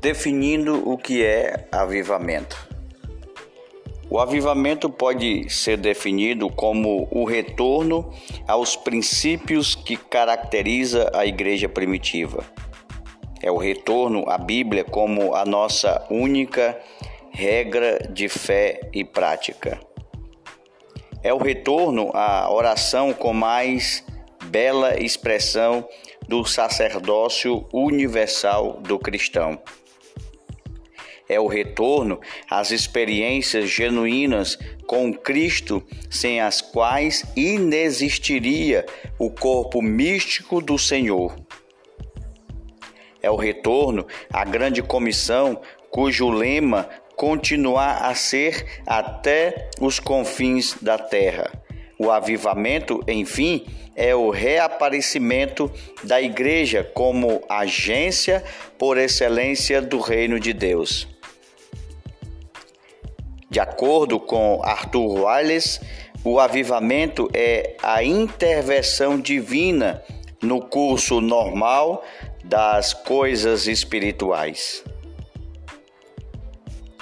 Definindo o que é avivamento. O avivamento pode ser definido como o retorno aos princípios que caracteriza a igreja primitiva. É o retorno à Bíblia como a nossa única regra de fé e prática. É o retorno à oração com mais bela expressão do sacerdócio universal do cristão é o retorno às experiências genuínas com Cristo, sem as quais inexistiria o corpo místico do Senhor. É o retorno à grande comissão, cujo lema continuar a ser até os confins da terra. O avivamento, enfim, é o reaparecimento da igreja como agência por excelência do reino de Deus. De acordo com Arthur Wiles, o avivamento é a intervenção divina no curso normal das coisas espirituais.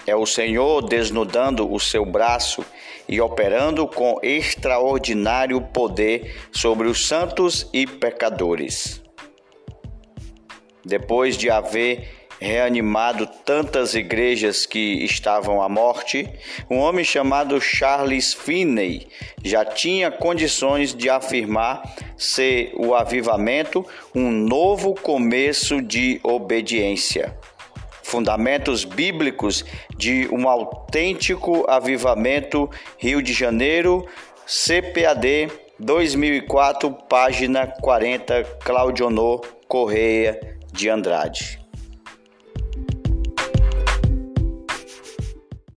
É o Senhor desnudando o seu braço e operando com extraordinário poder sobre os santos e pecadores. Depois de haver reanimado tantas igrejas que estavam à morte, um homem chamado Charles Finney já tinha condições de afirmar ser o avivamento um novo começo de obediência. Fundamentos bíblicos de um autêntico avivamento, Rio de Janeiro, CPAD 2004, página 40, Claudionor Correia de Andrade.